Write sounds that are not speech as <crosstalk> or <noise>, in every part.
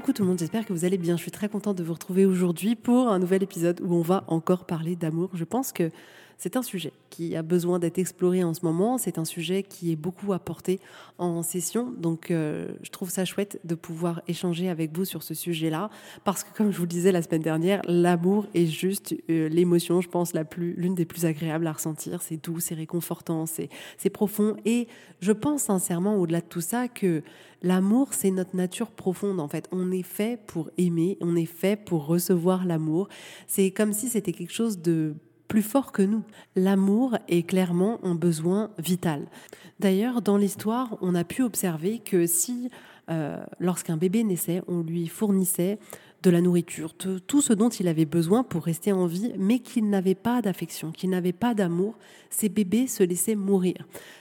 Coucou tout le monde, j'espère que vous allez bien. Je suis très contente de vous retrouver aujourd'hui pour un nouvel épisode où on va encore parler d'amour. Je pense que c'est un sujet qui a besoin d'être exploré en ce moment. C'est un sujet qui est beaucoup apporté en session. Donc, euh, je trouve ça chouette de pouvoir échanger avec vous sur ce sujet-là. Parce que, comme je vous le disais la semaine dernière, l'amour est juste euh, l'émotion, je pense, la plus, l'une des plus agréables à ressentir. C'est doux, c'est réconfortant, c'est, c'est profond. Et je pense sincèrement, au-delà de tout ça, que l'amour, c'est notre nature profonde, en fait. On est fait pour aimer, on est fait pour recevoir l'amour. C'est comme si c'était quelque chose de plus fort que nous. L'amour est clairement un besoin vital. D'ailleurs, dans l'histoire, on a pu observer que si, euh, lorsqu'un bébé naissait, on lui fournissait de la nourriture, tout ce dont il avait besoin pour rester en vie, mais qu'il n'avait pas d'affection, qu'il n'avait pas d'amour, ces bébés se laissaient mourir.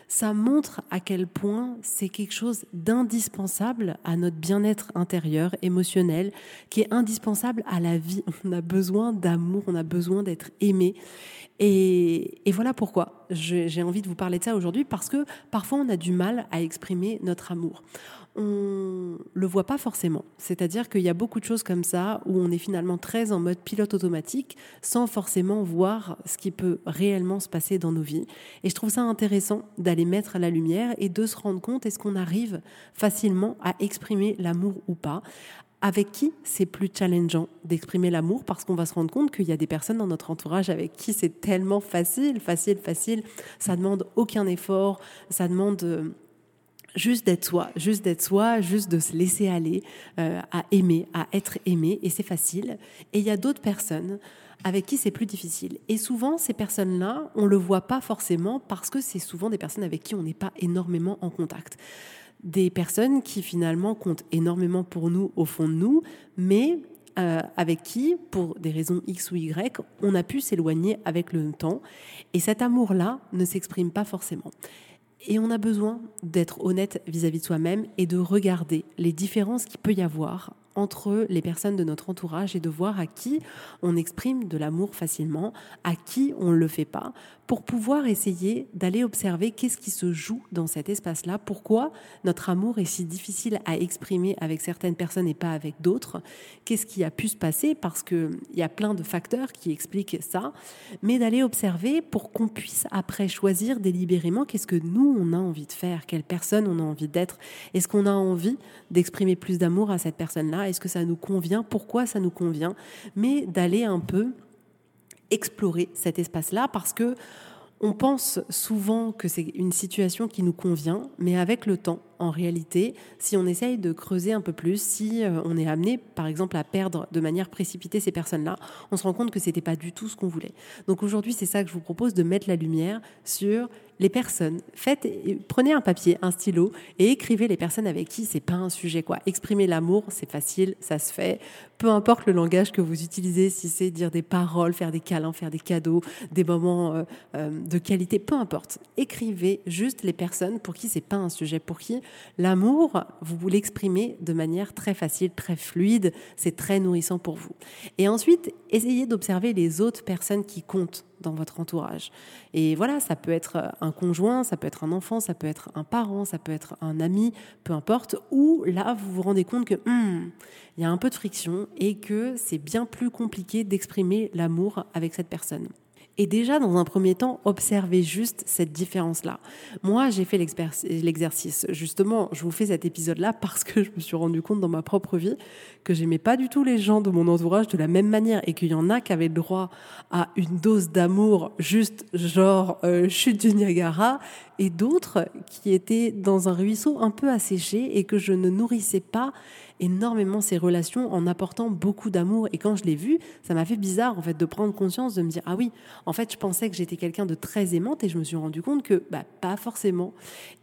Ça montre à quel point c'est quelque chose d'indispensable à notre bien-être intérieur, émotionnel, qui est indispensable à la vie. <laughs> On a besoin d'amour, on a besoin d'être aimé. Et, voilà pourquoi j'ai envie de vous parler de ça aujourd'hui, parce que parfois on a du mal à exprimer notre amour on le voit pas forcément. C'est-à-dire qu'il y a beaucoup de choses comme ça où on est finalement très en mode pilote automatique sans forcément voir ce qui peut réellement se passer dans nos vies. Et je trouve ça intéressant d'aller mettre à la lumière et de se rendre compte est-ce qu'on arrive facilement à exprimer l'amour ou pas? Avec qui c'est plus challengeant d'exprimer l'amour? Parce qu'on va se rendre compte qu'il y a des personnes dans notre entourage avec qui c'est tellement facile, facile, facile. Ça demande aucun effort, ça demande euh, juste d'être soi, juste d'être soi, juste de se laisser aller euh, à aimer, à être aimé, et c'est facile. Et il y a d'autres personnes avec qui c'est plus difficile. Et souvent, ces personnes-là, on ne le voit pas forcément parce que c'est souvent des personnes avec qui on n'est pas énormément en contact. Des personnes qui finalement comptent énormément pour nous au fond de nous, mais euh, avec qui, pour des raisons X ou Y, on a pu s'éloigner avec le temps. Et cet amour-là ne s'exprime pas forcément. Et on a besoin d'être honnête vis-à-vis de soi-même et de regarder les différences qu'il peut y avoir entre les personnes de notre entourage et de voir à qui on exprime de l'amour facilement, à qui on ne le fait pas, pour pouvoir essayer d'aller observer qu'est-ce qui se joue dans cet espace-là, pourquoi notre amour est si difficile à exprimer avec certaines personnes et pas avec d'autres, qu'est-ce qui a pu se passer, parce qu'il y a plein de facteurs qui expliquent ça, mais d'aller observer pour qu'on puisse après choisir délibérément qu'est-ce que nous, on a envie de faire, quelle personne on a envie d'être, est-ce qu'on a envie d'exprimer plus d'amour à cette personne-là, est-ce que ça nous convient, pourquoi ça nous convient, mais d'aller un peu explorer cet espace-là parce que on pense souvent que c'est une situation qui nous convient, mais avec le temps, en réalité, si on essaye de creuser un peu plus, si euh, on est amené, par exemple, à perdre de manière précipitée ces personnes-là, on se rend compte que c'était pas du tout ce qu'on voulait. Donc aujourd'hui, c'est ça que je vous propose de mettre la lumière sur les personnes. Prenez un papier, un stylo et écrivez les personnes avec qui c'est pas un sujet. Exprimer l'amour, c'est facile, ça se fait. Peu importe le langage que vous utilisez, si c'est dire des paroles, faire des câlins, faire des cadeaux, des moments euh, euh, de qualité, peu importe. Écrivez juste les personnes pour qui c'est pas un sujet, pour qui l'amour, vous l'exprimez de manière très facile, très fluide, c'est très nourrissant pour vous. Et ensuite, essayez d'observer les autres personnes qui comptent dans votre entourage. Et voilà, ça peut être un conjoint, ça peut être un enfant, ça peut être un parent, ça peut être un ami, peu importe, où là, vous vous rendez compte que hmm, il y a un peu de friction et que c'est bien plus compliqué d'exprimer l'amour avec cette personne. Et déjà, dans un premier temps, observez juste cette différence-là. Moi, j'ai fait l'exercice. Justement, je vous fais cet épisode-là parce que je me suis rendu compte dans ma propre vie que j'aimais pas du tout les gens de mon entourage de la même manière et qu'il y en a qui avaient le droit à une dose d'amour juste genre euh, chute du Niagara et d'autres qui étaient dans un ruisseau un peu asséché et que je ne nourrissais pas énormément ces relations en apportant beaucoup d'amour. Et quand je l'ai vu, ça m'a fait bizarre en fait de prendre conscience, de me dire ah oui, en fait je pensais que j'étais quelqu'un de très aimante et je me suis rendu compte que bah, pas forcément.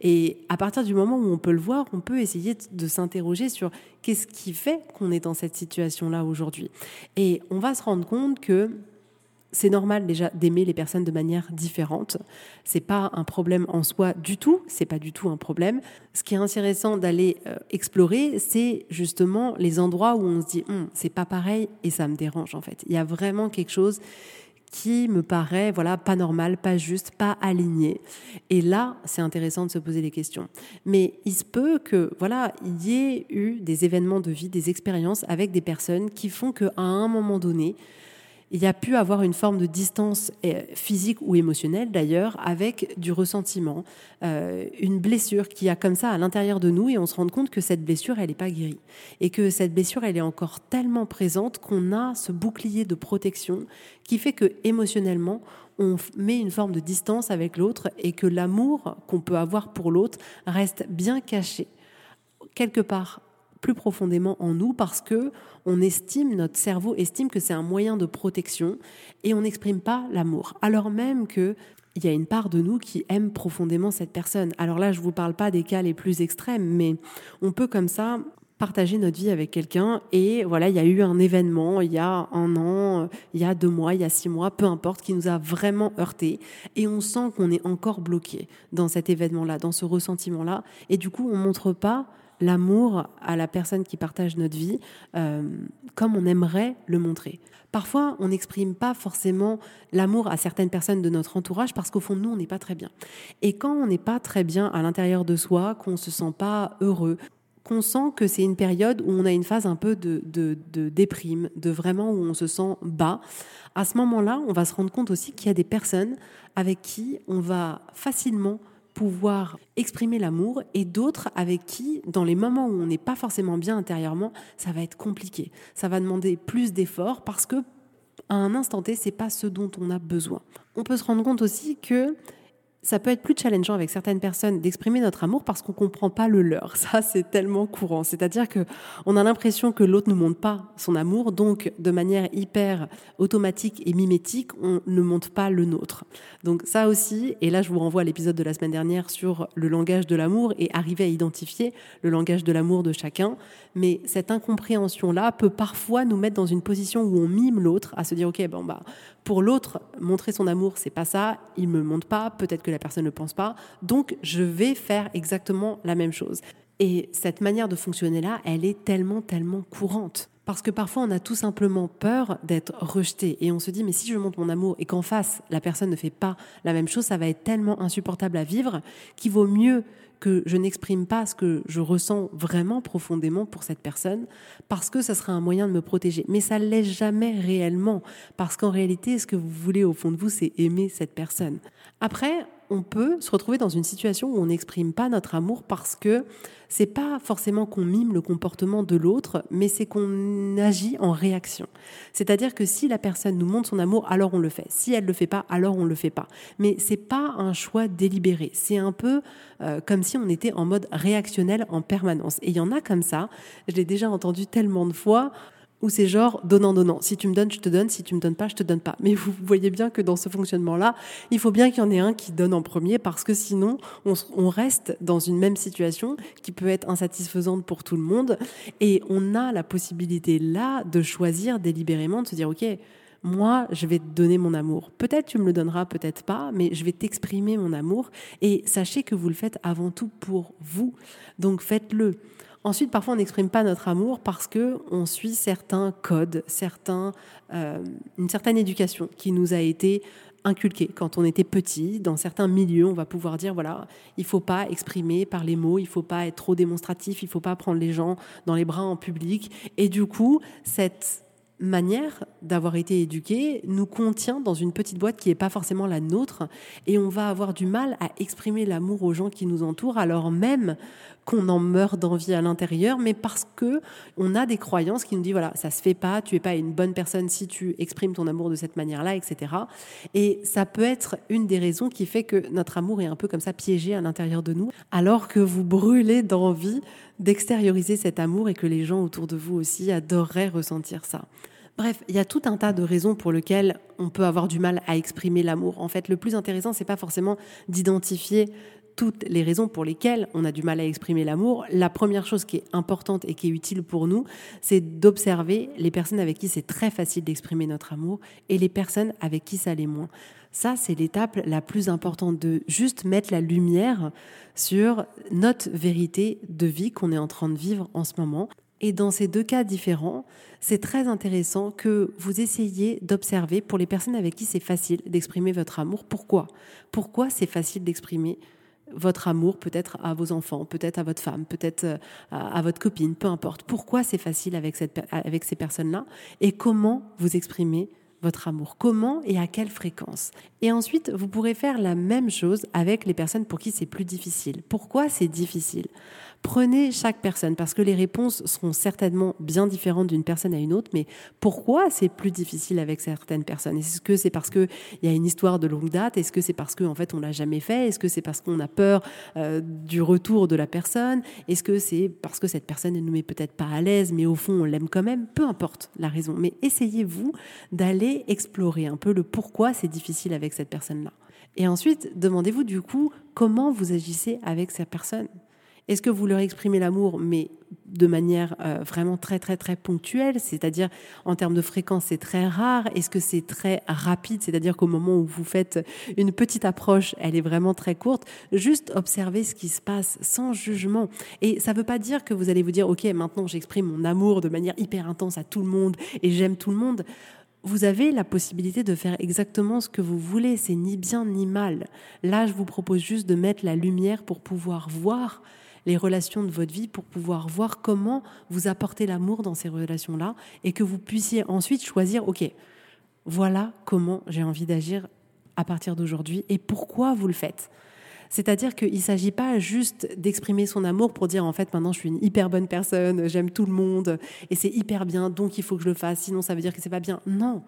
Et à partir du moment où on peut le voir, on peut essayer de s'interroger sur qu'est-ce qui fait qu'on est dans cette situation là aujourd'hui. Et on va se rendre compte que c'est normal déjà d'aimer les personnes de manière différente. C'est pas un problème en soi du tout. C'est pas du tout un problème. Ce qui est intéressant d'aller euh, explorer, c'est justement les endroits où on se dit hum, c'est pas pareil et ça me dérange en fait. Il y a vraiment quelque chose qui me paraît voilà pas normal, pas juste, pas aligné. Et là, c'est intéressant de se poser des questions. Mais il se peut que voilà, il y ait eu des événements de vie, des expériences avec des personnes qui font qu'à un moment donné, il y a pu avoir une forme de distance euh, physique ou émotionnelle d'ailleurs avec du ressentiment, euh, une blessure qui a comme ça à l'intérieur de nous et on se rend compte que cette blessure elle n'est pas guérie. Et que cette blessure elle est encore tellement présente qu'on a ce bouclier de protection qui fait que émotionnellement on met une forme de distance avec l'autre et que l'amour qu'on peut avoir pour l'autre reste bien caché. Quelque part plus profondément en nous parce que on estime, notre cerveau estime que c'est un moyen de protection et on n'exprime pas l'amour. Alors même que il y a une part de nous qui aime profondément cette personne. Alors là, je vous parle pas des cas les plus extrêmes, mais on peut comme ça partager notre vie avec quelqu'un et voilà, il y a eu un événement il y a un an, il y a deux mois, il y a six mois, peu importe, qui nous a vraiment heurté et on sent qu'on est encore bloqué dans cet événement-là, dans ce ressentiment-là et du coup on montre pas l'amour à la personne qui partage notre vie euh, comme on aimerait le montrer. Parfois, on n'exprime pas forcément l'amour à certaines personnes de notre entourage parce qu'au fond nous, on n'est pas très bien. Et quand on n'est pas très bien à l'intérieur de soi, qu'on se sent pas heureux, qu'on sent que c'est une période où on a une phase un peu de, de, de déprime, de vraiment où on se sent bas, à ce moment-là, on va se rendre compte aussi qu'il y a des personnes avec qui on va facilement pouvoir exprimer l'amour et d'autres avec qui, dans les moments où on n'est pas forcément bien intérieurement, ça va être compliqué. Ça va demander plus d'efforts parce que à un instant T, c'est pas ce dont on a besoin. On peut se rendre compte aussi que ça peut être plus challengeant avec certaines personnes d'exprimer notre amour parce qu'on comprend pas le leur. <laughs> Ça, c'est tellement courant. C'est-à-dire que on a l'impression que l'autre ne montre pas son amour, donc de manière hyper automatique et mimétique, on ne montre pas le nôtre. Donc ça aussi, et là je vous renvoie à l'épisode de la semaine dernière sur le langage de l'amour et arriver à identifier le langage de l'amour de chacun. Mais cette incompréhension-là peut parfois nous mettre dans une position où on mime l'autre, à se dire ok, bon bah pour l'autre, montrer son amour, c'est pas ça, il me montre pas, peut-être que personne ne pense pas, donc je vais faire exactement la même chose. Et cette manière de fonctionner là, elle est tellement, tellement courante. Parce que parfois, on a tout simplement peur d'être rejeté. Et on se dit, mais si je montre mon amour et qu'en face, la personne ne fait pas la même chose, ça va être tellement insupportable à vivre qu'il vaut mieux que je n'exprime pas ce que je ressens vraiment profondément pour cette personne, parce que ça sera un moyen de me protéger. Mais ça ne l'est jamais réellement, parce qu'en réalité, ce que vous voulez au fond de vous, c'est aimer cette personne. Après, on peut se retrouver dans une situation où on n'exprime pas notre amour parce que c'est pas forcément qu'on mime le comportement de l'autre, mais c'est qu'on agit en réaction. C'est-à-dire que si la personne nous montre son amour, alors on le fait. Si elle le fait pas, alors on le fait pas. Mais c'est pas un choix délibéré. C'est un peu euh, comme si on était en mode réactionnel en permanence. Et il y en a comme ça. Je l'ai déjà entendu tellement de fois où c'est genre donnant-donnant. Si tu me donnes, je te donne. Si tu me donnes pas, je te donne pas. Mais vous voyez bien que dans ce fonctionnement-là, il faut bien qu'il y en ait un qui donne en premier parce que sinon, on, on, reste dans une même situation qui peut être insatisfaisante pour tout le monde. Et on a la possibilité là de choisir délibérément, de se dire, OK, moi, je vais te donner mon amour. Peut-être tu me le donneras, peut-être pas, mais je vais t'exprimer mon amour. Et sachez que vous le faites avant tout pour vous. Donc faites-le. Ensuite, parfois, on n'exprime pas notre amour parce que on suit certains codes, certains, euh, une certaine éducation qui nous a été inculquée quand on était petit. Dans certains milieux, on va pouvoir dire voilà, il faut pas exprimer par les mots, il faut pas être trop démonstratif, il faut pas prendre les gens dans les bras en public. Et du coup, cette manière d'avoir été éduqué nous contient dans une petite boîte qui n'est pas forcément la nôtre et on va avoir du mal à exprimer l'amour aux gens qui nous entourent alors même qu'on en meurt d'envie à l'intérieur mais parce que on a des croyances qui nous disent voilà ça se fait pas tu es pas une bonne personne si tu exprimes ton amour de cette manière-là etc et ça peut être une des raisons qui fait que notre amour est un peu comme ça piégé à l'intérieur de nous alors que vous brûlez d'envie d'extérioriser cet amour et que les gens autour de vous aussi adoreraient ressentir ça. Bref, il y a tout un tas de raisons pour lesquelles on peut avoir du mal à exprimer l'amour. En fait, le plus intéressant, c'est pas forcément d'identifier toutes les raisons pour lesquelles on a du mal à exprimer l'amour. La première chose qui est importante et qui est utile pour nous, c'est d'observer les personnes avec qui c'est très facile d'exprimer notre amour et les personnes avec qui ça l'est moins. Ça, c'est l'étape la plus importante de juste mettre la lumière sur notre vérité de vie qu'on est en train de vivre en ce moment. Et dans ces deux cas différents, c'est très intéressant que vous essayiez d'observer pour les personnes avec qui c'est facile d'exprimer votre amour. Pourquoi? Pourquoi c'est facile d'exprimer votre amour peut-être à vos enfants, peut-être à votre femme, peut-être euh, à, votre copine, peu importe. Pourquoi c'est facile avec, avec ces personnes-là et comment vous exprimez votre amour? Comment et à quelle fréquence? Et ensuite, vous pourrez faire la même chose avec les personnes pour qui c'est plus difficile. Pourquoi c'est difficile? Prenez chaque personne parce que les réponses seront certainement bien différentes d'une personne à une autre, mais pourquoi c'est plus difficile avec certaines personnes? Est-ce que c'est parce qu'il y a une histoire de longue date? Est-ce que c'est parce qu'en en fait on l'a jamais fait? Est-ce que c'est parce qu'on a peur euh, du retour de la personne? Est-ce que c'est parce que cette personne ne nous met peut-être pas à l'aise, mais au fond on l'aime quand même? Peu importe la raison, mais essayez-vous d'aller explorer un peu le pourquoi c'est difficile avec cette personne-là. Et ensuite, demandez-vous du coup comment vous agissez avec cette personne? Est-ce que vous leur exprimez l'amour, mais de manière euh, vraiment très très très ponctuelle, c'est-à-dire en termes de fréquence c'est très rare. Est-ce que c'est très rapide, c'est-à-dire qu'au moment où vous faites une petite approche, elle est vraiment très courte. Juste observer ce qui se passe sans jugement. Et ça ne veut pas dire que vous allez vous dire ok maintenant j'exprime mon amour de manière hyper intense à tout le monde et j'aime tout le monde vous avez la possibilité de faire exactement ce que vous voulez, c'est ni bien ni mal. Là, je vous propose juste de mettre la lumière pour pouvoir voir les relations de votre vie pour pouvoir voir comment vous apportez l'amour dans ces relations-là et que vous puissiez ensuite choisir, OK, voilà comment j'ai envie d'agir à partir d'aujourd'hui et pourquoi vous le faites. C'est-à-dire qu'il ne s'agit pas juste d'exprimer son amour pour dire en fait maintenant je suis une hyper bonne personne, j'aime tout le monde et c'est hyper bien donc il faut que je le fasse, sinon ça veut dire que c'est pas bien. Non,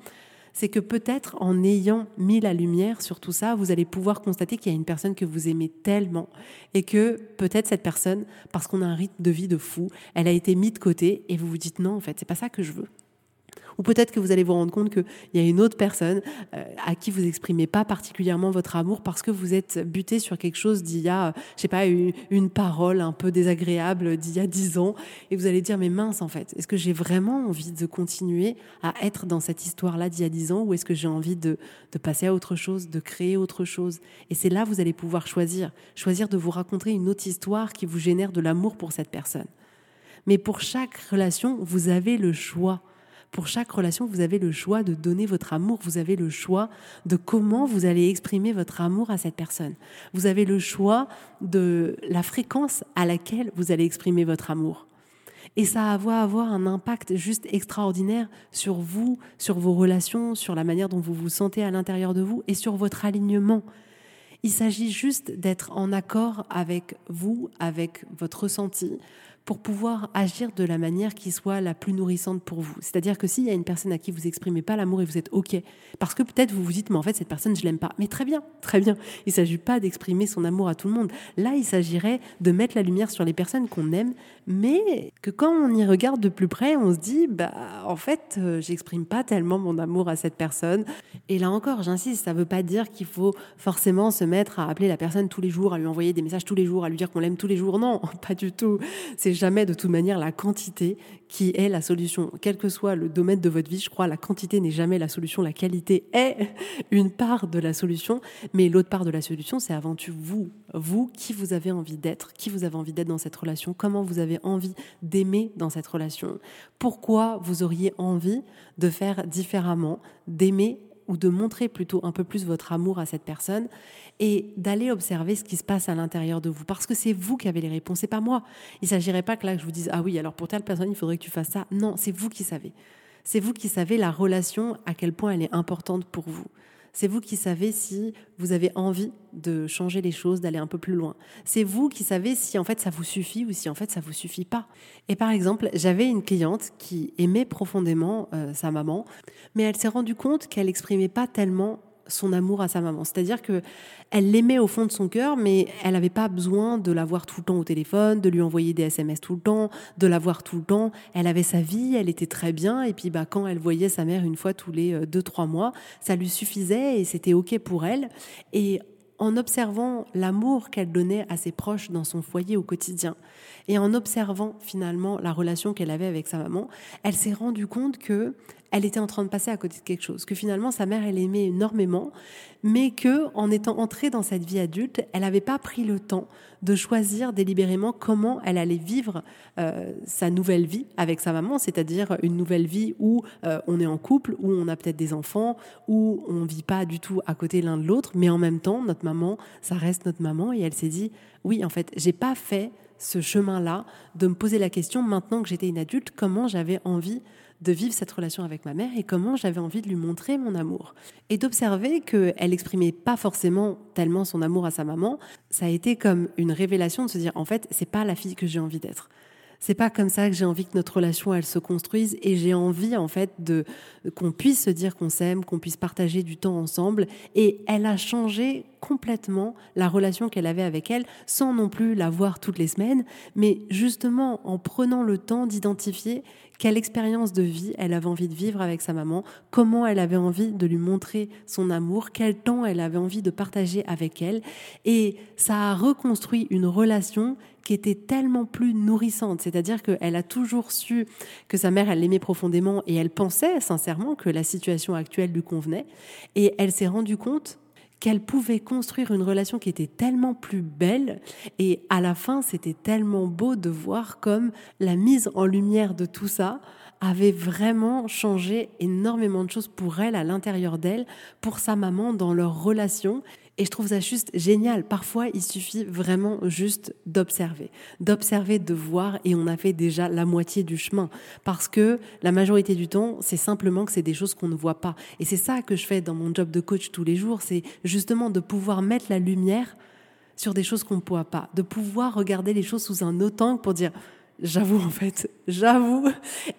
c'est que peut-être en ayant mis la lumière sur tout ça, vous allez pouvoir constater qu'il y a une personne que vous aimez tellement et que peut-être cette personne, parce qu'on a un rythme de vie de fou, elle a été mise de côté et vous vous dites non, en fait, c'est pas ça que je veux. Ou peut-être que vous allez vous rendre compte qu'il y a une autre personne euh, à qui vous exprimez pas particulièrement votre amour parce que vous êtes buté sur quelque chose d'il y a, je sais pas, une, parole un peu désagréable d'il y a dix ans. Et vous allez dire, mais mince, en fait, est-ce que j'ai vraiment envie de continuer à être dans cette histoire-là d'il y a dix ans ou est-ce que j'ai envie de, de passer à autre chose, de créer autre chose? Et c'est là vous allez pouvoir choisir, choisir de vous raconter une autre histoire qui vous génère de l'amour pour cette personne. Mais pour chaque relation, vous avez le choix. Pour chaque relation, vous avez le choix de donner votre amour, vous avez le choix de comment vous allez exprimer votre amour à cette personne. Vous avez le choix de la fréquence à laquelle vous allez exprimer votre amour. Et ça va avoir un impact juste extraordinaire sur vous, sur vos relations, sur la manière dont vous vous sentez à l'intérieur de vous et sur votre alignement. Il s'agit juste d'être en accord avec vous, avec votre ressenti, pour pouvoir agir de la manière qui soit la plus nourrissante pour vous. C'est-à-dire que s'il y a une personne à qui vous exprimez pas l'amour et vous êtes OK, parce que peut-être vous vous dites, mais en fait, cette personne, je l'aime pas. Mais très bien, très bien. Il ne s'agit pas d'exprimer son amour à tout le monde. Là, il s'agirait de mettre la lumière sur les personnes qu'on aime, mais que quand on y regarde de plus près, on se dit, bah, en fait, euh, j'exprime pas tellement mon amour à cette personne. Et là encore, j'insiste, ça veut pas dire qu'il faut forcément se mettre à appeler la personne tous les jours, à lui envoyer des messages tous les jours, à lui dire qu'on l'aime tous les jours. Non, <laughs> pas du tout. C'est jamais de toute manière la quantité qui est la solution. Quel que soit le domaine de votre vie, je crois, la quantité n'est jamais la solution. La qualité est <laughs> une part de la solution, mais l'autre part de la solution, c'est avant tout vous. Vous, qui vous avez envie d'être, qui vous avez envie d'être dans cette relation, comment vous avez envie d'aimer dans cette relation, pourquoi vous auriez envie de faire différemment, d'aimer ou de montrer plutôt un peu plus votre amour à cette personne et d'aller observer ce qui se passe à l'intérieur de vous parce que c'est vous qui avez les réponses, c'est pas moi. Il s'agirait pas que là je vous dise ah oui alors pour telle personne il faudrait que tu fasses ça. Non, c'est vous qui savez. C'est vous qui savez la relation, à quel point elle est importante pour vous. C'est vous qui savez si vous avez envie de changer les choses, d'aller un peu plus loin. C'est vous qui savez si en fait ça vous suffit ou si en fait ça vous suffit pas. Et par exemple, j'avais une cliente qui aimait profondément euh, sa maman, mais elle s'est rendue compte qu'elle exprimait pas tellement son amour à sa maman. C'est-à-dire que elle l'aimait au fond de son cœur, mais elle n'avait pas besoin de la voir tout le temps au téléphone, de lui envoyer des SMS tout le temps, de la voir tout le temps. Elle avait sa vie, elle était très bien, et puis bah quand elle voyait sa mère une fois tous les euh, deux trois mois, ça lui suffisait et c'était ok pour elle. Et en observant l'amour qu'elle donnait à ses proches dans son foyer au quotidien et en observant finalement la relation qu'elle avait avec sa maman, elle s'est rendue compte que elle était en train de passer à côté de quelque chose, que finalement sa mère elle aimait énormément, mais que en étant entrée dans cette vie adulte, elle n'avait pas pris le temps de choisir délibérément comment elle allait vivre euh, sa nouvelle vie avec sa maman, c'est-à-dire une nouvelle vie où euh, on est en couple, où on a peut-être des enfants, où on vit pas du tout à côté l'un de l'autre, mais en même temps notre maman, ça reste notre maman, et elle s'est dit oui en fait j'ai pas fait ce chemin-là, de me poser la question maintenant que j'étais une adulte, comment j'avais envie de vivre cette relation avec ma mère et comment j'avais envie de lui montrer mon amour. Et d'observer qu'elle exprimait pas forcément tellement son amour à sa maman, ça a été comme une révélation de se dire en fait, c'est pas la fille que j'ai envie d'être c'est pas comme ça que j'ai envie que notre relation elle se construise. Et j'ai envie en fait de qu'on puisse se dire qu'on s'aime, qu'on puisse partager du temps ensemble. Et elle a changé complètement la relation qu'elle avait avec elle sans non plus la voir toutes les semaines. Mais justement en prenant le temps d'identifier quelle expérience de vie elle avait envie de vivre avec sa maman, comment elle avait envie de lui montrer son amour, quel temps elle avait envie de partager avec elle. Et ça a reconstruit une relation qui était tellement plus nourrissante. C'est-à-dire qu'elle a toujours su que sa mère, elle l'aimait profondément et elle pensait sincèrement que la situation actuelle lui convenait. Et elle s'est rendue compte qu'elle pouvait construire une relation qui était tellement plus belle et à la fin c'était tellement beau de voir comme la mise en lumière de tout ça avait vraiment changé énormément de choses pour elle à l'intérieur d'elle, pour sa maman dans leur relation et je trouve ça juste génial. Parfois, il suffit vraiment juste d'observer, d'observer, de voir, et on a fait déjà la moitié du chemin. Parce que la majorité du temps, c'est simplement que c'est des choses qu'on ne voit pas. Et c'est ça que je fais dans mon job de coach tous les jours, c'est justement de pouvoir mettre la lumière sur des choses qu'on ne voit pas, de pouvoir regarder les choses sous un autre angle pour dire J'avoue, en fait, j'avoue.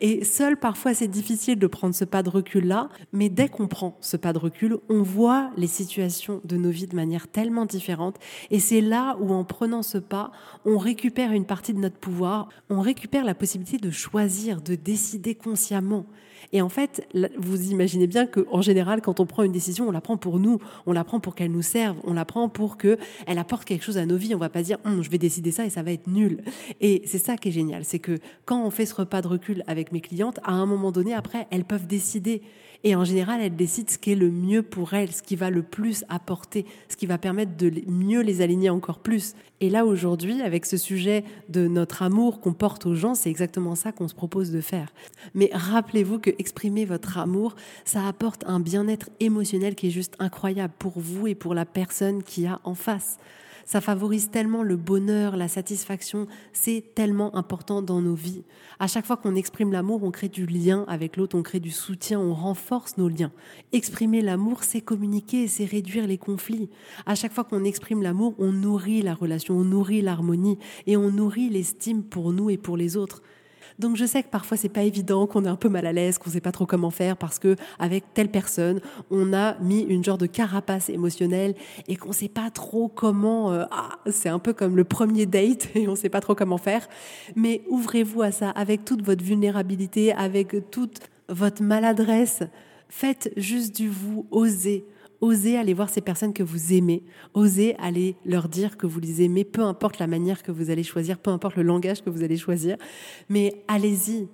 Et seul, parfois, c'est difficile de prendre ce pas de recul-là. Mais dès qu'on prend ce pas de recul, on voit les situations de nos vies de manière tellement différente. Et c'est là où, en prenant ce pas, on récupère une partie de notre pouvoir. On récupère la possibilité de choisir, de décider consciemment. Et en fait, vous imaginez bien qu'en général, quand on prend une décision, on la prend pour nous, on la prend pour qu'elle nous serve, on la prend pour qu'elle apporte quelque chose à nos vies. On va pas dire, hum, je vais décider ça et ça va être nul. Et c'est ça qui est génial, c'est que quand on fait ce repas de recul avec mes clientes, à un moment donné, après, elles peuvent décider. Et en général, elles décident ce qui est le mieux pour elles, ce qui va le plus apporter, ce qui va permettre de mieux les aligner encore plus. Et là, aujourd'hui, avec ce sujet de notre amour qu'on porte aux gens, c'est exactement ça qu'on se propose de faire. Mais rappelez-vous que exprimer votre amour, ça apporte un bien-être émotionnel qui est juste incroyable pour vous et pour la personne qui a en face. Ça favorise tellement le bonheur, la satisfaction. C'est tellement important dans nos vies. À chaque fois qu'on exprime l'amour, on crée du lien avec l'autre, on crée du soutien, on renforce nos liens. Exprimer l'amour, c'est communiquer, c'est réduire les conflits. À chaque fois qu'on exprime l'amour, on nourrit la relation, on nourrit l'harmonie et on nourrit l'estime pour nous et pour les autres. Donc je sais que parfois c'est pas évident, qu'on est un peu mal à l'aise, qu'on sait pas trop comment faire parce que avec telle personne, on a mis une genre de carapace émotionnelle et qu'on sait pas trop comment. Euh, ah, c'est un peu comme le premier date <laughs> et on sait pas trop comment faire. Mais ouvrez-vous à ça avec toute votre vulnérabilité, avec toute votre maladresse. Faites juste du vous, osez. Osez aller voir ces personnes que vous aimez. Osez aller leur dire que vous les aimez, peu importe la manière que vous allez choisir, peu importe le langage que vous allez choisir. Mais allez-y.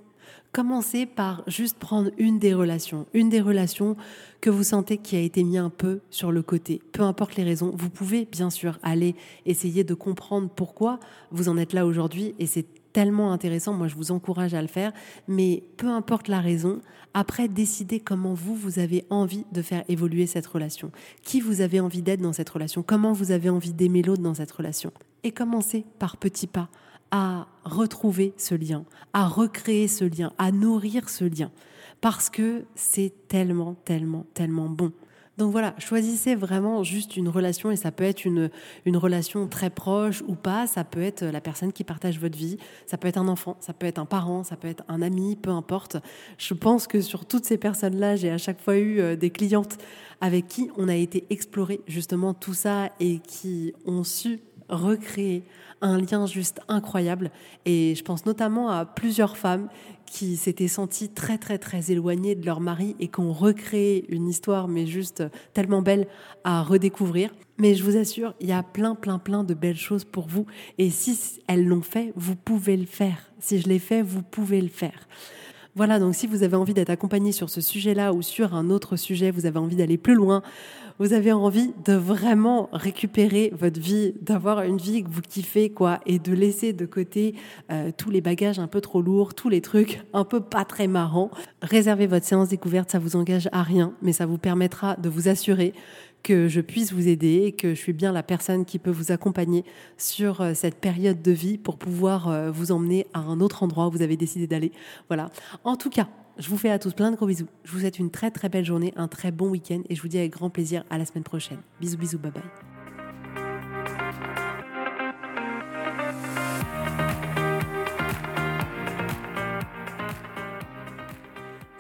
Commencez par juste prendre une des relations, une des relations que vous sentez qui a été mis un peu sur le côté. Peu importe les raisons, vous pouvez bien sûr aller essayer de comprendre pourquoi vous en êtes là aujourd'hui et c'est tellement intéressant. Moi, je vous encourage à le faire. Mais peu importe la raison, après, décidez comment vous, vous avez envie de faire évoluer cette relation. Qui vous avez envie d'être dans cette relation? Comment vous avez envie d'aimer l'autre dans cette relation? Et commencez par petits pas à retrouver ce lien, à recréer ce lien, à nourrir ce lien. parce que c'est tellement, tellement, tellement bon. Donc voilà, choisissez vraiment juste une relation et ça peut être une, une relation très proche ou pas, ça peut être la personne qui partage votre vie, ça peut être un enfant, ça peut être un parent, ça peut être un ami, peu importe. Je pense que sur toutes ces personnes-là, j'ai à chaque fois eu euh, des clientes avec qui on a été explorer justement tout ça et qui ont su recréer un lien juste incroyable. Et je pense notamment à plusieurs femmes qui s'étaient senties très très très éloignées de leur mari et qui ont recréé une histoire mais juste tellement belle à redécouvrir. Mais je vous assure, il y a plein plein plein de belles choses pour vous et si elles l'ont fait, vous pouvez le faire. Si je l'ai fait, vous pouvez le faire. Voilà, donc si vous avez envie d'être accompagné sur ce sujet-là ou sur un autre sujet, vous avez envie d'aller plus loin, vous avez envie de vraiment récupérer votre vie, d'avoir une vie que vous kiffez, quoi, et de laisser de côté euh, tous les bagages un peu trop lourds, tous les trucs un peu pas très marrants, réservez votre séance découverte, ça vous engage à rien, mais ça vous permettra de vous assurer que je puisse vous aider et que je suis bien la personne qui peut vous accompagner sur euh, cette période de vie pour pouvoir euh, vous emmener à un autre endroit où vous avez décidé d'aller. Voilà. En tout cas, je vous fais à tous plein de gros bisous. Je vous souhaite une très très belle journée, un très bon week-end et je vous dis avec grand plaisir à la semaine prochaine. Bisous bisous, bye bye.